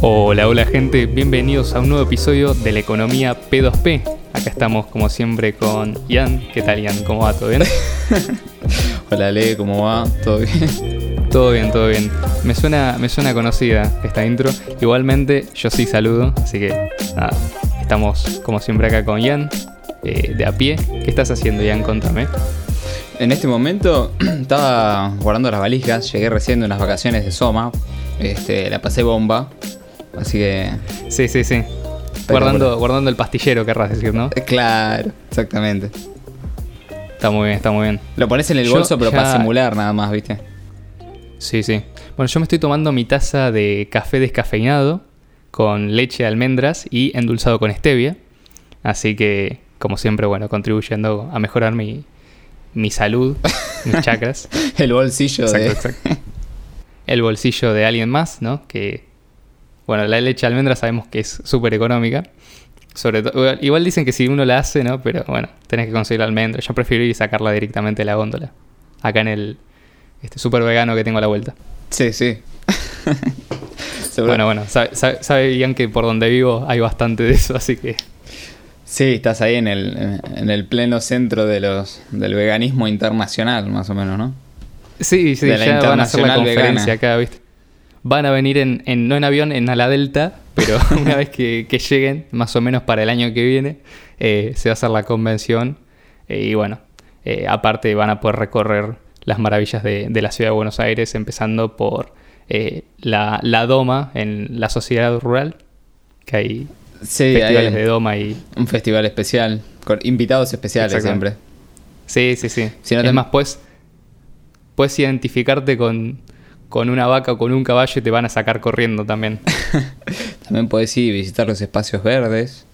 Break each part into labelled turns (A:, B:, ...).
A: Hola, hola gente, bienvenidos a un nuevo episodio de la economía P2P. Acá estamos como siempre con Ian. ¿Qué tal Ian? ¿Cómo va? ¿Todo bien?
B: hola Le, ¿cómo va? ¿Todo bien?
A: Todo bien, todo bien. Me suena, me suena conocida esta intro. Igualmente, yo sí saludo, así que nada, estamos como siempre acá con Ian, eh, de a pie. ¿Qué estás haciendo Ian? Contame.
B: En este momento estaba guardando las valijas, llegué recién de unas vacaciones de Soma, este, la pasé bomba, Así que.
A: Sí, sí, sí. Guardando, guardando el pastillero, querrás decir, ¿no?
B: Eh, claro, exactamente.
A: Está muy bien, está muy bien.
B: Lo pones en el bolso, pero para simular nada más, ¿viste?
A: Sí, sí. Bueno, yo me estoy tomando mi taza de café descafeinado con leche de almendras y endulzado con stevia. Así que, como siempre, bueno, contribuyendo a mejorar mi, mi salud, mis chakras.
B: el bolsillo de.
A: Exacto. El bolsillo de alguien más, ¿no? Que bueno, la leche de almendra sabemos que es súper económica. Sobre todo, igual dicen que si uno la hace, ¿no? Pero bueno, tenés que conseguir la almendra. Yo prefiero ir y sacarla directamente de la góndola. Acá en el este súper vegano que tengo a la vuelta.
B: Sí, sí.
A: bueno, bueno, sabe, que por donde vivo hay bastante de eso, así que...
B: Sí, estás ahí en el, en el pleno centro de los, del veganismo internacional, más o menos, ¿no?
A: Sí, sí, ya van a hacer la conferencia acá, ¿viste? Van a venir en, no en avión, en ala delta, pero una vez que, lleguen, más o menos para el año que viene, eh, se va a hacer la convención eh, y bueno, eh, aparte van a poder recorrer las maravillas de, la ciudad de Buenos Aires, empezando por la, la, Doma en la sociedad rural, que hay festivales de Doma y...
B: Un festival especial, con invitados especiales siempre.
A: Sí, sí, sí. Si no es más, pues puedes identificarte con con una vaca o con un caballo y te van a sacar corriendo también.
B: también podés ir y visitar los espacios verdes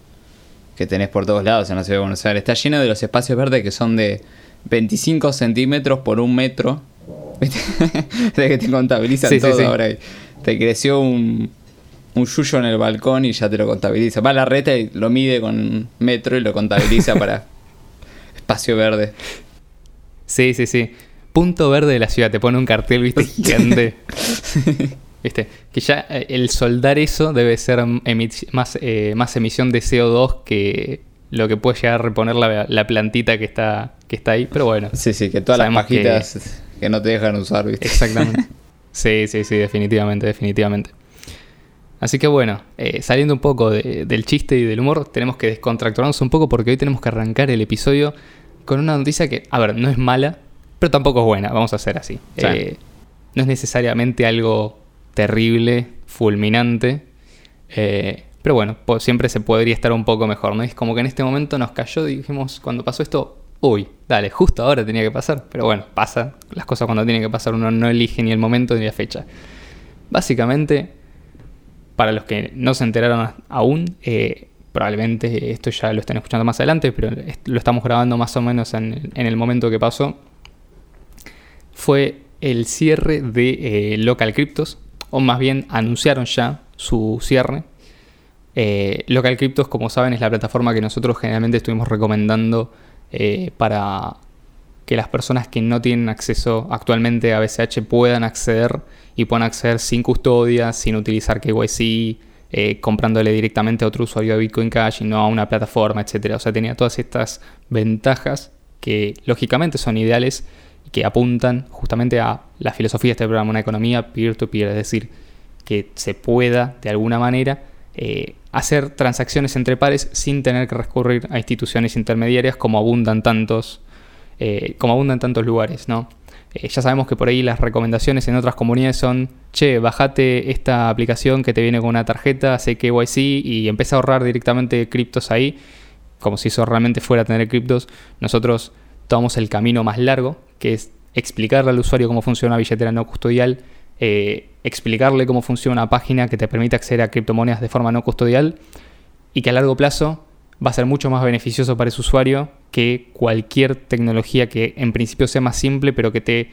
B: que tenés por todos lados en la ciudad de Buenos Aires. Está lleno de los espacios verdes que son de 25 centímetros por un metro. de que te contabilizan todo ahora. Te creció un, un yuyo en el balcón y ya te lo contabiliza. Va a la reta y lo mide con metro y lo contabiliza para espacio verde.
A: Sí, sí, sí punto verde de la ciudad, te pone un cartel, viste, gigante. ¿Viste? Que ya eh, el soldar eso debe ser más, eh, más emisión de CO2 que lo que puede llegar a reponer la, plantita que está, que está ahí, pero bueno.
B: Sí, sí, que todas las pajitas que... no te dejan usar, ¿viste?
A: Exactamente. sí, sí, sí, definitivamente, definitivamente. Así que bueno, eh, saliendo un poco del chiste y del humor, tenemos que descontracturarnos un poco porque hoy tenemos que arrancar el episodio con una noticia que, a ver, no es mala, pero tampoco es buena, vamos a hacer así. Eh, no es necesariamente algo terrible, fulminante, eh, pero bueno, siempre se podría estar un poco mejor, ¿no? Es como que en este momento nos cayó dijimos, cuando pasó esto, uy, dale, justo ahora tenía que pasar, pero bueno, pasa, las cosas cuando tienen que pasar uno no elige ni el momento ni la fecha. Básicamente, para los que no se enteraron aún, eh, probablemente esto ya lo estén escuchando más adelante, pero lo estamos grabando más o menos en el momento que pasó fue el cierre de eh, Local Cryptos, o más bien anunciaron ya su cierre. Eh, Local Cryptos, como saben, es la plataforma que nosotros generalmente estuvimos recomendando eh, para que las personas que no tienen acceso actualmente a BCH puedan acceder y puedan acceder sin custodia, sin utilizar KYC, comprándole directamente a otro usuario de Bitcoin Cash y no a una plataforma, etc. O sea, tenía todas estas ventajas que lógicamente son ideales que apuntan justamente a la filosofía de este programa, una economía peer-to-peer, es decir, que se pueda de alguna manera eh, hacer transacciones entre pares sin tener que recurrir a instituciones intermediarias como abundan tantos, eh, como abundan tantos lugares, ¿no? Eh, ya sabemos que por ahí las recomendaciones en otras comunidades son, che, bajate esta aplicación que te viene con una tarjeta, hace KYC y empieza a ahorrar directamente criptos ahí, como si eso realmente fuera tener criptos. Nosotros tomamos el camino más largo, que es explicarle al usuario cómo funciona una billetera no custodial, eh, explicarle cómo funciona una página que te permite acceder a criptomonedas de forma no custodial y que a largo plazo va a ser mucho más beneficioso para ese usuario que cualquier tecnología que en principio sea más simple, pero que te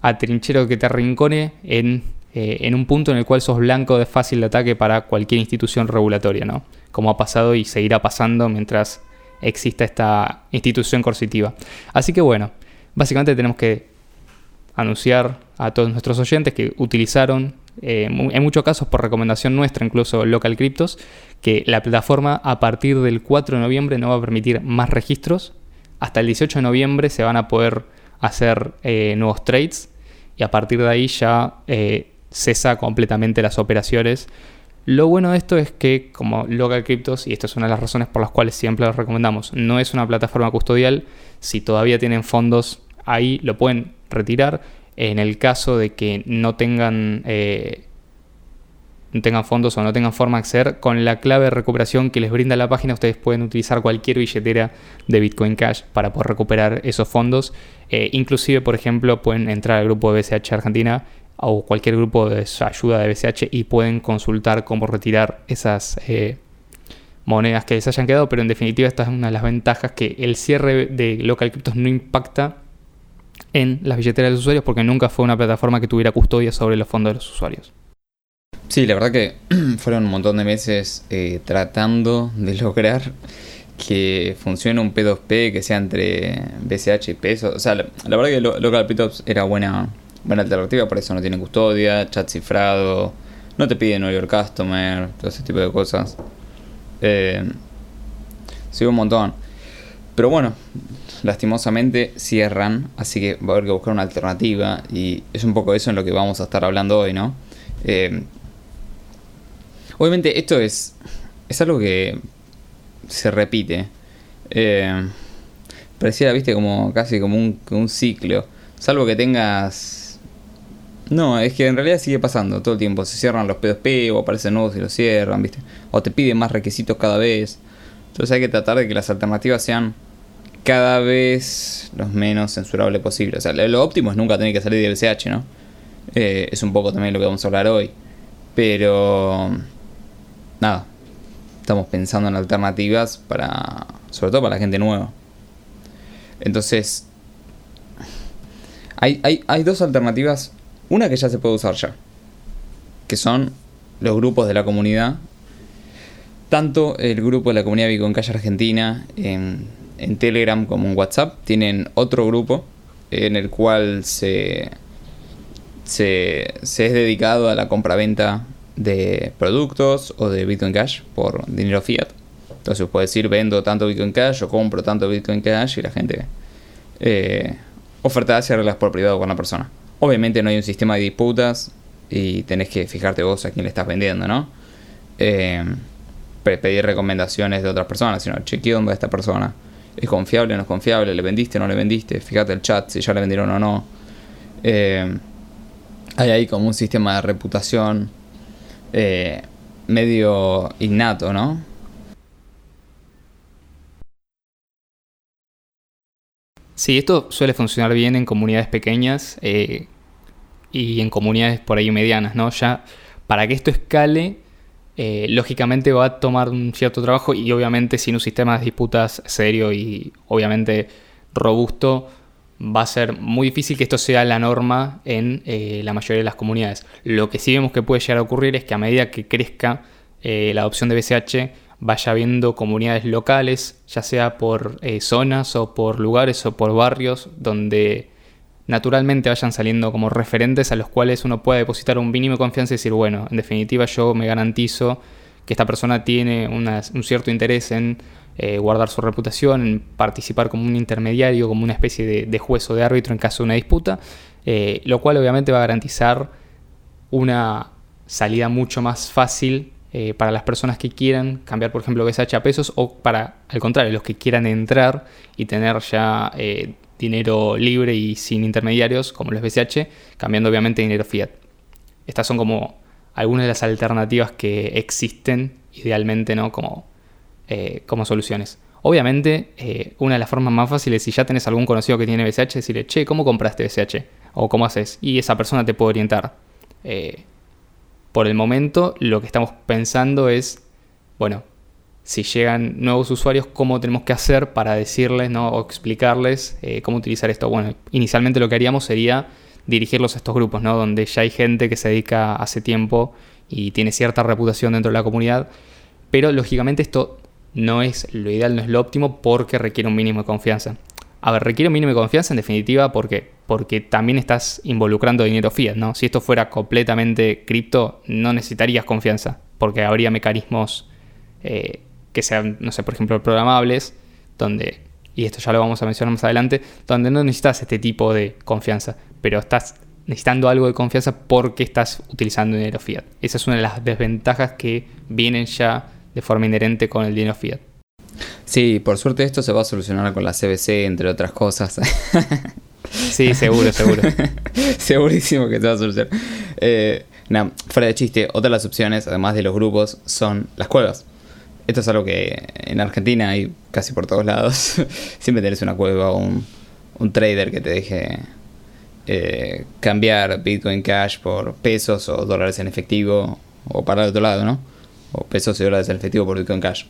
A: atrinchero, que te arrincone en, eh, en un punto en el cual sos blanco de fácil ataque para cualquier institución regulatoria, ¿no? Como ha pasado y seguirá pasando mientras exista esta institución coercitiva. Así que bueno, Básicamente tenemos que anunciar a todos nuestros oyentes que utilizaron eh, en muchos casos por recomendación nuestra, incluso Local Cryptos, que la plataforma a partir del 4 de noviembre no va a permitir más registros. Hasta el 18 de noviembre se van a poder hacer eh, nuevos trades y a partir de ahí ya eh, cesa completamente las operaciones. Lo bueno de esto es que como Local Cryptos, y esta es una de las razones por las cuales siempre lo recomendamos, no es una plataforma custodial, si todavía tienen fondos ahí lo pueden retirar. En el caso de que no tengan, eh, tengan fondos o no tengan forma de acceder, con la clave de recuperación que les brinda la página, ustedes pueden utilizar cualquier billetera de Bitcoin Cash para poder recuperar esos fondos. Eh, inclusive, por ejemplo, pueden entrar al grupo de BCH Argentina o cualquier grupo de ayuda de BCH y pueden consultar cómo retirar esas eh, monedas que les hayan quedado, pero en definitiva esta es una de las ventajas que el cierre de local cryptos no impacta en las billeteras de los usuarios porque nunca fue una plataforma que tuviera custodia sobre los fondos de los usuarios.
B: Sí, la verdad que fueron un montón de meses eh, tratando de lograr que funcione un P2P que sea entre BCH y pesos. O sea, la, verdad que Local Cryptos era buena buena alternativa, por eso no tiene custodia, chat cifrado, no te pide Know Your Customer, todo ese tipo de cosas. Eh, sí, un montón. Pero bueno, lastimosamente cierran, así que va a haber que buscar una alternativa y es un poco eso en lo que vamos a estar hablando hoy, ¿no? Eh, obviamente esto es, es algo que se repite. Eh, pareciera, viste, como casi como un, un ciclo. Salvo que tengas no, es que en realidad sigue pasando todo el tiempo. Se cierran los P2P o aparecen nuevos y los cierran, ¿viste? O te piden más requisitos cada vez. Entonces hay que tratar de que las alternativas sean cada vez los menos censurables posible. O sea, lo óptimo es nunca tener que salir de BCH, ¿no? Eh, es un poco también lo que vamos a hablar hoy. Pero... Nada. Estamos pensando en alternativas para... Sobre todo para la gente nueva. Entonces... Hay, hay, hay dos alternativas una que ya se puede usar ya, que son los grupos de la comunidad. Tanto el grupo de la comunidad Bitcoin Cash Argentina en, Telegram como en WhatsApp tienen otro grupo en el cual se, se, es dedicado a la compra-venta de productos o de Bitcoin Cash por dinero fiat. Entonces puedes decir vendo tanto Bitcoin Cash o compro tanto Bitcoin Cash y la gente eh, oferta hacia reglas por privado con la persona. Obviamente no hay un sistema de disputas y tenés que fijarte vos a quién le estás vendiendo, ¿no? Eh, pedir recomendaciones de otras personas, sino chequeo dónde esta persona. ¿Es confiable o no es confiable? ¿Le vendiste o no le vendiste? Fíjate el chat si ya le vendieron o no. Eh, hay ahí como un sistema de reputación eh, medio innato, ¿no?
A: Sí, esto suele funcionar bien en comunidades pequeñas eh, y en comunidades por ahí medianas, ¿no? Ya para que esto escale, eh, lógicamente va a tomar un cierto trabajo y obviamente sin un sistema de disputas serio y obviamente robusto, va a ser muy difícil que esto sea la norma en eh, la mayoría de las comunidades. Lo que sí vemos que puede llegar a ocurrir es que a medida que crezca la adopción de BCH, vaya viendo comunidades locales, ya sea por eh, zonas o por lugares o por barrios, donde naturalmente vayan saliendo como referentes a los cuales uno pueda depositar un mínimo de confianza y decir, bueno, en definitiva yo me garantizo que esta persona tiene un cierto interés en eh, guardar su reputación, en participar como un intermediario, como una especie de, juez o de árbitro en caso de una disputa, eh, lo cual obviamente va a garantizar una salida mucho más fácil eh, para las personas que quieran cambiar, por ejemplo, BSH a pesos o para, al contrario, los que quieran entrar y tener ya eh, dinero libre y sin intermediarios, como los BSH, cambiando obviamente dinero fiat. Estas son como algunas de las alternativas que existen idealmente, ¿no? Como, eh, como soluciones. Obviamente, una de las formas más fáciles, si ya tenés algún conocido que tiene BSH, decirle, che, ¿cómo compraste BSH? O ¿cómo haces? Y esa persona te puede orientar por el momento lo que estamos pensando es, bueno, si llegan nuevos usuarios, cómo tenemos que hacer para decirles ¿no? o explicarles eh, cómo utilizar esto. Bueno, inicialmente lo que haríamos sería dirigirlos a estos grupos, ¿no? donde ya hay gente que se dedica hace tiempo y tiene cierta reputación dentro de la comunidad, pero lógicamente esto no es lo ideal, no es lo óptimo porque requiere un mínimo de confianza. A ver, requiere un mínimo de confianza en definitiva porque, porque también estás involucrando dinero fiat, ¿no? Si esto fuera completamente cripto, no necesitarías confianza porque habría mecanismos eh, que sean, no sé, por ejemplo, programables, donde, y esto ya lo vamos a mencionar más adelante, donde no necesitas este tipo de confianza, pero estás necesitando algo de confianza porque estás utilizando dinero fiat. Esa es una de las desventajas que vienen ya de forma inherente con el dinero fiat.
B: Sí, por suerte esto se va a solucionar con la CBC, entre otras cosas.
A: sí, seguro, seguro.
B: Segurísimo que se va a solucionar. Eh, no, fuera de chiste, otra de las opciones, además de los grupos, son las cuevas. Esto es algo que en Argentina hay casi por todos lados. Siempre tenés una cueva o un, un trader que te deje eh, cambiar Bitcoin Cash por pesos o dólares en efectivo o para el otro lado, ¿no? O pesos y dólares en efectivo por Bitcoin Cash.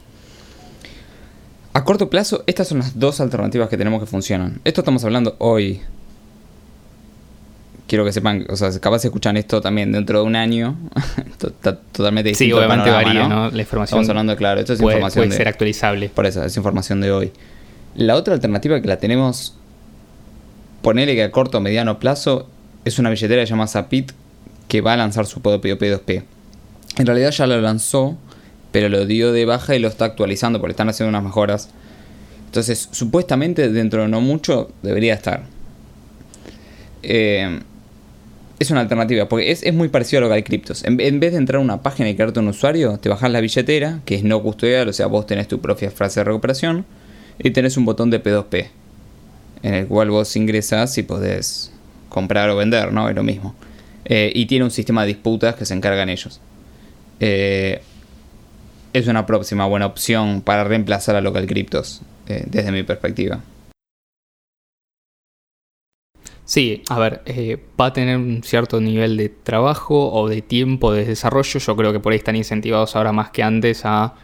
B: A corto plazo, estas son las dos alternativas que tenemos que funcionan. Esto estamos hablando hoy. Quiero que sepan, o sea, capaz se escuchan esto también dentro de un año. Está totalmente distinto.
A: Sí, obviamente varía, ¿no? La información.
B: Estamos hablando, claro, esto es
A: puede,
B: información.
A: Puede ser actualizable.
B: Por eso, es información de hoy. La otra alternativa que la tenemos, ponele que a corto o mediano plazo, es una billetera que se llama Zapit que va a lanzar su propio P2P. En realidad ya lo lanzó, pero lo dio de baja y lo está actualizando porque están haciendo unas mejoras. Entonces, supuestamente dentro de no mucho debería estar. Eh, es una alternativa, porque es, muy parecido a lo que hay criptos. En, vez de entrar a una página y crearte un usuario, te bajas la billetera, que es no custodial, o sea, vos tenés tu propia frase de recuperación, y tenés un botón de P2P, en el cual vos ingresas y podés comprar o vender, ¿no? Es lo mismo. Eh, y tiene un sistema de disputas que se encargan ellos. Eh, es una próxima buena opción para reemplazar a local criptos, eh, desde mi perspectiva.
A: Sí, a ver, eh, va a tener un cierto nivel de trabajo o de tiempo de desarrollo. Yo creo que por ahí están incentivados ahora más que antes a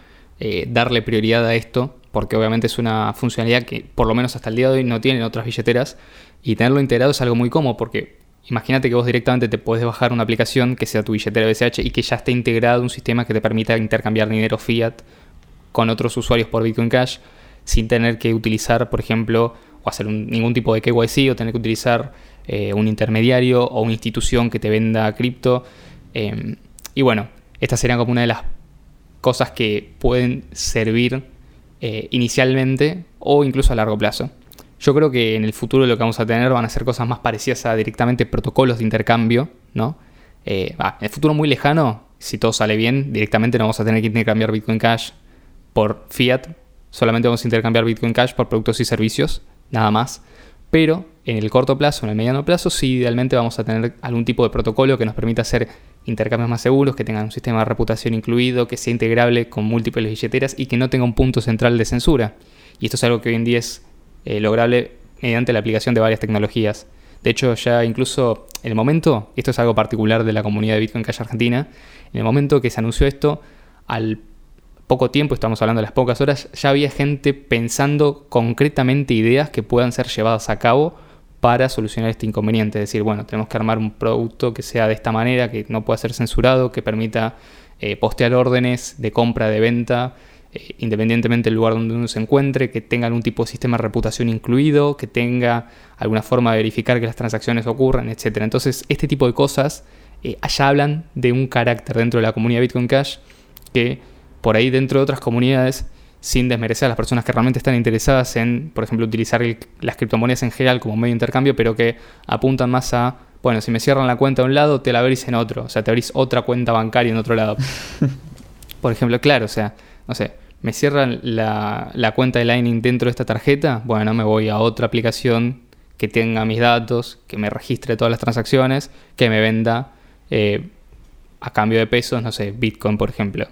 A: eh, darle prioridad a esto, porque obviamente es una funcionalidad que por lo menos hasta el día de hoy no tienen otras billeteras. Y tenerlo integrado es algo muy cómodo, porque imagínate que vos directamente te puedes bajar una aplicación que sea tu billetera BCH y que ya esté integrado un sistema que te permita intercambiar dinero fiat con otros usuarios por Bitcoin Cash sin tener que utilizar, por ejemplo, o hacer ningún tipo de KYC o tener que utilizar eh, un intermediario o una institución que te venda cripto. Em, y bueno, esta sería como una de las cosas que pueden servir eh, inicialmente o incluso a largo plazo. Yo creo que en el futuro lo que vamos a tener van a ser cosas más parecidas a directamente protocolos de intercambio, ¿no? Eh, en el futuro muy lejano, si todo sale bien, directamente no vamos a tener que intercambiar Bitcoin Cash por fiat, solamente vamos a intercambiar Bitcoin Cash por productos y servicios nada más. Pero en el corto plazo, en el mediano plazo, sí idealmente vamos a tener algún tipo de protocolo que nos permita hacer intercambios más seguros, que tengan un sistema de reputación incluido, que sea integrable con múltiples billeteras y que no tenga un punto central de censura. Y esto es algo que hoy en día es eh, lograble mediante la aplicación de varias tecnologías. De hecho, ya incluso en el momento, esto es algo particular de la comunidad de Bitcoin Cash Argentina, en el momento que se anunció esto, al poco tiempo, estamos hablando de las pocas horas, ya había gente pensando concretamente ideas que puedan ser llevadas a cabo para solucionar este inconveniente. Es decir, bueno, tenemos que armar un producto que sea de esta manera, que no pueda ser censurado, que permita eh, postear órdenes de compra, de venta, eh, independientemente del lugar donde uno se encuentre, que tenga algún tipo de sistema de reputación incluido, que tenga alguna forma de verificar que las transacciones ocurran, etc. Entonces, este tipo de cosas eh, allá hablan de un carácter dentro de la comunidad Bitcoin Cash que por ahí dentro de otras comunidades, sin desmerecer a las personas que realmente están interesadas en, por ejemplo, utilizar las criptomonedas en general como medio de intercambio, pero que apuntan más a, bueno, si me cierran la cuenta de un lado, te la abrís en otro, o sea, te abrís otra cuenta bancaria en otro lado. por ejemplo, claro, o sea, no sé, me cierran la, cuenta de Lightning dentro de esta tarjeta, bueno, me voy a otra aplicación que tenga mis datos, que me registre todas las transacciones, que me venda eh, a cambio de pesos, no sé, Bitcoin, por ejemplo.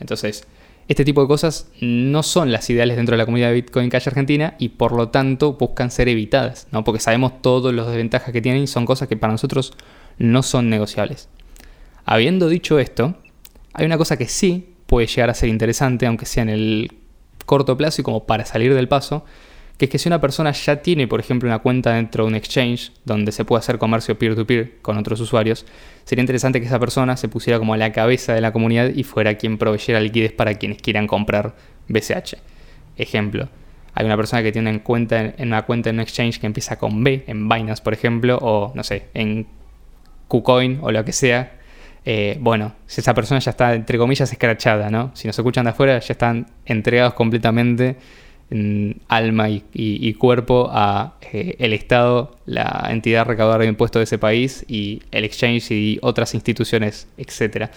A: Entonces, este tipo de cosas no son las ideales dentro de la comunidad de Bitcoin Cash Argentina y por lo tanto buscan ser evitadas, ¿no? porque sabemos todos los desventajas que tienen y son cosas que para nosotros no son negociables. Habiendo dicho esto, hay una cosa que sí puede llegar a ser interesante, aunque sea en el corto plazo y como para salir del paso, que es que si una persona ya tiene, por ejemplo, una cuenta dentro de un exchange donde se puede hacer comercio peer-to-peer con otros usuarios, sería interesante que esa persona se pusiera como a la cabeza de la comunidad y fuera quien proveyera liquidez para quienes quieran comprar BCH. Ejemplo, hay una persona que tiene en cuenta en una cuenta en un exchange que empieza con B, en Binance por ejemplo, o no sé, en KuCoin o lo que sea, eh, bueno, si esa persona ya está, entre comillas, escrachada, ¿no? Si nos escuchan de afuera, ya están entregados completamente en alma y, cuerpo a eh, el Estado, la entidad recaudadora de impuestos de ese país y el exchange y otras instituciones, etc.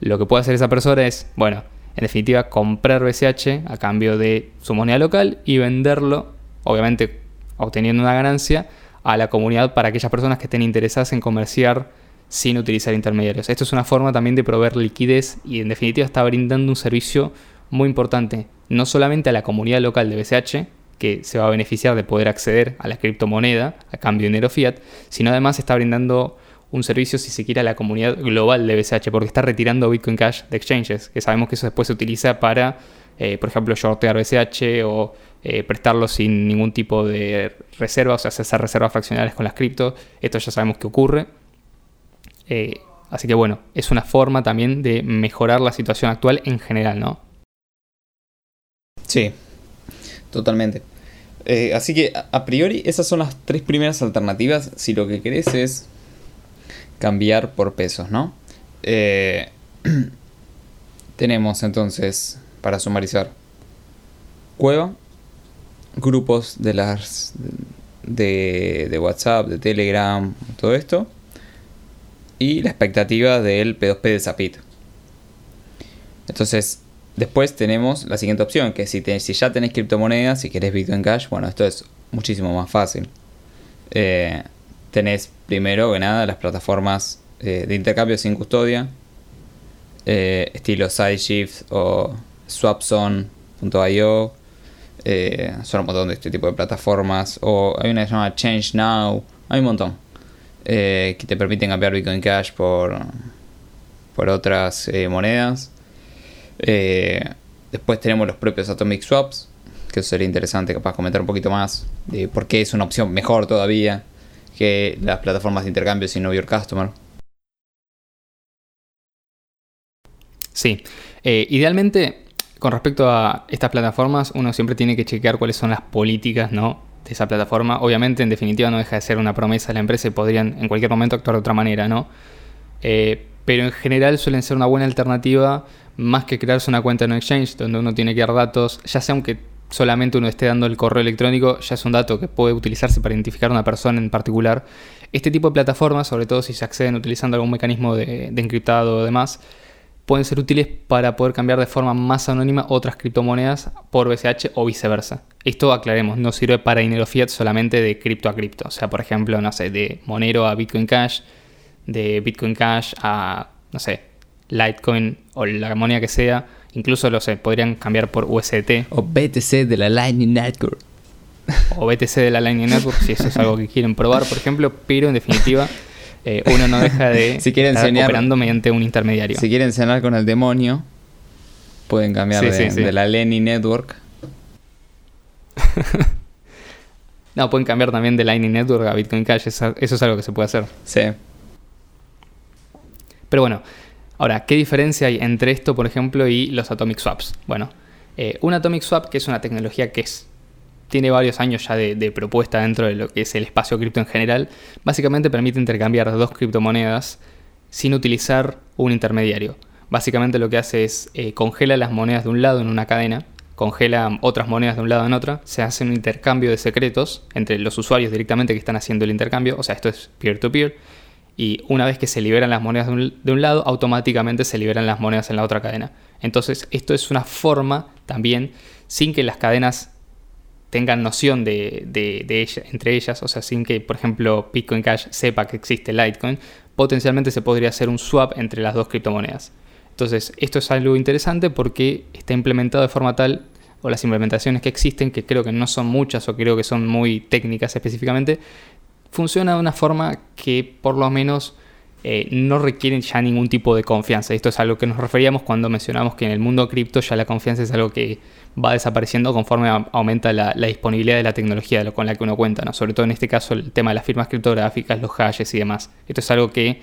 A: Lo que puede hacer esa persona es, bueno, en definitiva, comprar BCH a cambio de su moneda local y venderlo, obviamente obteniendo una ganancia, a la comunidad para aquellas personas que estén interesadas en comerciar sin utilizar intermediarios. Esto es una forma también de proveer liquidez y en definitiva está brindando un servicio muy importante, no solamente a la comunidad local de BCH, que se va a beneficiar de poder acceder a la criptomoneda a cambio de dinero fiat, sino además está brindando un servicio, si se quiere, a la comunidad global de BCH, porque está retirando Bitcoin Cash de exchanges, que sabemos que eso después se utiliza para, eh, por ejemplo, shortear BCH o eh, prestarlo sin ningún tipo de reserva, o sea, hacer reservas fraccionales con las criptos. Esto ya sabemos que ocurre. Eh, así que bueno, es una forma también de mejorar la situación actual en general, ¿no?
B: Sí, totalmente. así que a priori esas son las tres primeras alternativas si lo que querés es cambiar por pesos, ¿no? Eh, tenemos entonces, para sumarizar, Cueva, grupos de las de, WhatsApp, de Telegram, todo esto, y la expectativa del P2P de Zapit. Entonces, después tenemos la siguiente opción, que si, si ya tenés criptomonedas, si querés Bitcoin Cash, bueno, esto es muchísimo más fácil. Eh, tenés primero que nada las plataformas eh, de intercambio sin custodia, eh, estilo SideShift o Swapzone.io. Son un montón de este tipo de plataformas. O hay una que se llama Change Now. Hay un montón. Que te permiten cambiar Bitcoin Cash por, por otras monedas. después tenemos los propios Atomic Swaps. Que sería interesante capaz comentar un poquito más de por qué es una opción mejor todavía que las plataformas de intercambio sin Your Customer.
A: Sí, eh, idealmente con respecto a estas plataformas uno siempre tiene que chequear cuáles son las políticas ¿no? Esa plataforma. Obviamente en definitiva no deja de ser una promesa de la empresa y podrían en cualquier momento actuar de otra manera, ¿no? Eh, pero en general suelen ser una buena alternativa más que crearse una cuenta en un exchange donde uno tiene que dar datos, ya sea aunque solamente uno esté dando el correo electrónico, ya es un dato que puede utilizarse para identificar a una persona en particular. Este tipo de plataformas, sobre todo si se acceden utilizando algún mecanismo de, encriptado o demás, pueden ser útiles para poder cambiar de forma más anónima otras criptomonedas por BCH o viceversa. Esto, aclaremos, no sirve para dinero fiat solamente de cripto a cripto. O sea, por ejemplo, no sé, de Monero a Bitcoin Cash, de Bitcoin Cash a, no sé, Litecoin o la moneda que sea Incluso lo sé, podrían cambiar por UST.
B: O BTC de la Lightning Network.
A: O BTC de la Lightning Network, si eso es algo que quieren probar, por ejemplo. Pero en definitiva, eh, uno no deja de
B: si quieren estar
A: operando mediante un intermediario.
B: Si quieren cenar con el demonio, pueden cambiar de, la Lightning Network.
A: no, pueden cambiar también de Lightning Network a Bitcoin Cash. Eso, eso es algo que se puede hacer.
B: Sí.
A: Pero bueno, Ahora, ¿qué diferencia hay entre esto, por ejemplo, y los Atomic Swaps? Bueno, eh, un Atomic Swap, que es una tecnología que es, tiene varios años ya de, propuesta dentro de lo que es el espacio cripto en general, básicamente permite intercambiar dos criptomonedas sin utilizar un intermediario. Básicamente lo que hace es eh, congela las monedas de un lado en una cadena, congela otras monedas de un lado en otra, se hace un intercambio de secretos entre los usuarios directamente que están haciendo el intercambio, o sea, esto es peer-to-peer, y una vez que se liberan las monedas de un, lado, automáticamente se liberan las monedas en la otra cadena. Entonces, esto es una forma también, sin que las cadenas tengan noción de, de, entre ellas, o sea, sin que, por ejemplo, Bitcoin Cash sepa que existe Litecoin, potencialmente se podría hacer un swap entre las dos criptomonedas. Entonces, esto es algo interesante porque está implementado de forma tal, o las implementaciones que existen, que creo que no son muchas o creo que son muy técnicas específicamente, funciona de una forma que por lo menos eh, no requiere ya ningún tipo de confianza. Esto es algo que nos referíamos cuando mencionamos que en el mundo cripto ya la confianza es algo que va desapareciendo conforme aumenta la, disponibilidad de la tecnología con la que uno cuenta, ¿no? sobre todo en este caso el tema de las firmas criptográficas, los hashes y demás. Esto es algo que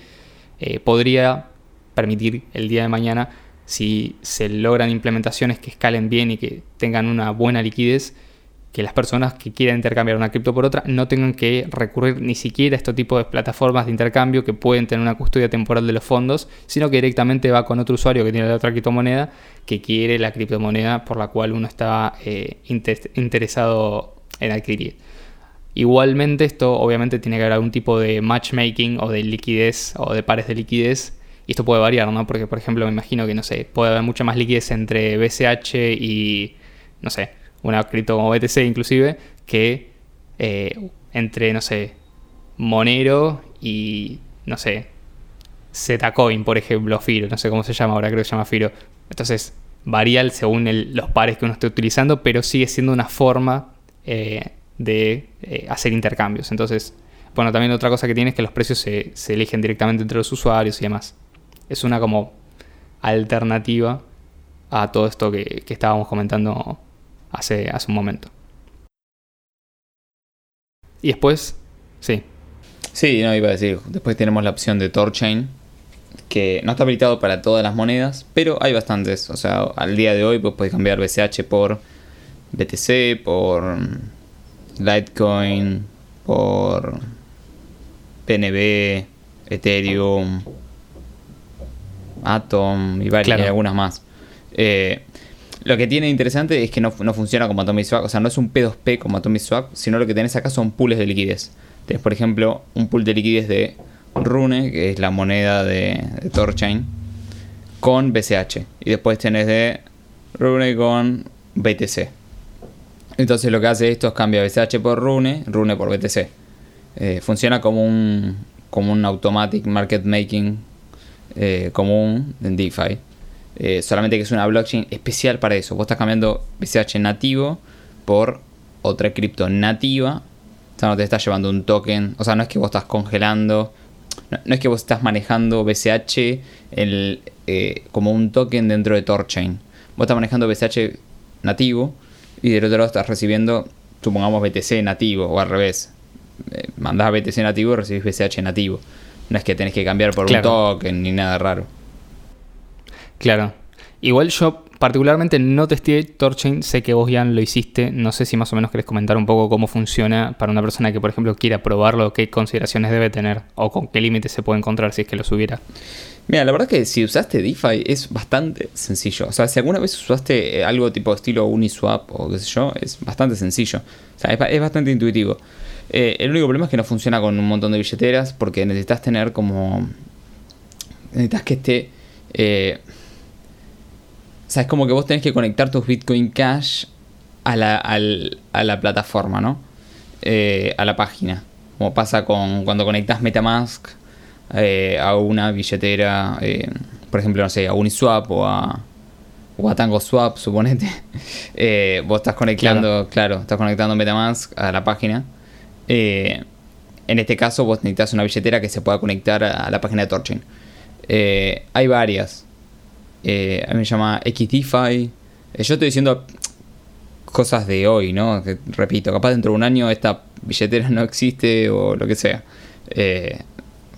A: eh, podría permitir el día de mañana si se logran implementaciones que escalen bien y que tengan una buena liquidez, que las personas que quieran intercambiar una cripto por otra no tengan que recurrir ni siquiera a este tipo de plataformas de intercambio que pueden tener una custodia temporal de los fondos, sino que directamente va con otro usuario que tiene la otra criptomoneda que quiere la criptomoneda por la cual uno está eh, interesado en adquirir. Igualmente esto obviamente tiene que haber algún tipo de matchmaking o de liquidez o de pares de liquidez y esto puede variar, ¿no? Porque por ejemplo me imagino que no sé, puede haber mucha más liquidez entre BCH y no sé, una cripto como BTC inclusive, que eh, entre, no sé, Monero y, no sé, Zcoin, por ejemplo, Firo, no sé cómo se llama ahora, creo que se llama Firo. Entonces, varía según los pares que uno esté utilizando, pero sigue siendo una forma eh, de eh, hacer intercambios. Entonces, bueno, también otra cosa que tiene es que los precios se, eligen directamente entre los usuarios y demás. Es una como alternativa a todo esto que, que estábamos comentando hace, hace un momento. Y después, sí.
B: Sí, no, iba a decir, después tenemos la opción de Torchain, que no está habilitado para todas las monedas, pero hay bastantes. O sea, al día de hoy pues, puedes cambiar BCH por BTC, por Litecoin, por PNB, Ethereum, Atom y, varias, y algunas más. Eh, lo que tiene interesante es que no, funciona como Atomic Swap, o sea, no es un P2P como Atomic Swap, sino lo que tenés acá son pools de liquidez. Tenés, por ejemplo, un pool de liquidez de Rune, que es la moneda de, de Torchain, con BCH. Y después tenés de Rune con BTC. Entonces lo que hace esto es cambia BCH por Rune, Rune por BTC. Eh, funciona como un, como un automatic market making eh, común en DeFi. Eh, solamente que es una blockchain especial para eso. Vos estás cambiando BCH nativo por otra cripto nativa. O sea, no te estás llevando un token. O sea, no es que vos estás congelando. No, es que vos estás manejando BCH eh, como un token dentro de Torchain. Vos estás manejando BCH nativo y del otro lado estás recibiendo, supongamos, BTC nativo o al revés. Eh, mandás BTC nativo y recibís BCH nativo. No es que tenés que cambiar por un token ni nada raro.
A: Claro. Igual yo particularmente no testé Torchain, sé que vos ya lo hiciste, no sé si más o menos querés comentar un poco cómo funciona para una persona que por ejemplo quiera probarlo, qué consideraciones debe tener o con qué límites se puede encontrar si es que los hubiera.
B: Mira, la verdad que si usaste DeFi es bastante sencillo. O sea, si alguna vez usaste eh, algo tipo estilo Uniswap o qué sé yo, es bastante sencillo. O sea, es, bastante intuitivo. Eh, el único problema es que no funciona con un montón de billeteras porque necesitas tener como... Necesitas que esté... Eh, o sea, es como que vos tenés que conectar tus Bitcoin Cash a la, a la plataforma, ¿no? Eh, a la página. Como pasa con cuando conectas Metamask eh, a una billetera, eh, por ejemplo, no sé, a Uniswap o a, o a TangoSwap, suponete. vos estás conectando, claro. estás conectando Metamask a la página. en este caso, vos necesitas una billetera que se pueda conectar a la página de Torchain. hay varias. Eh, a mí me llama XDeFi. Eh, yo estoy diciendo cosas de hoy, ¿no? repito, capaz dentro de un año esta billetera no existe o lo que sea. Eh,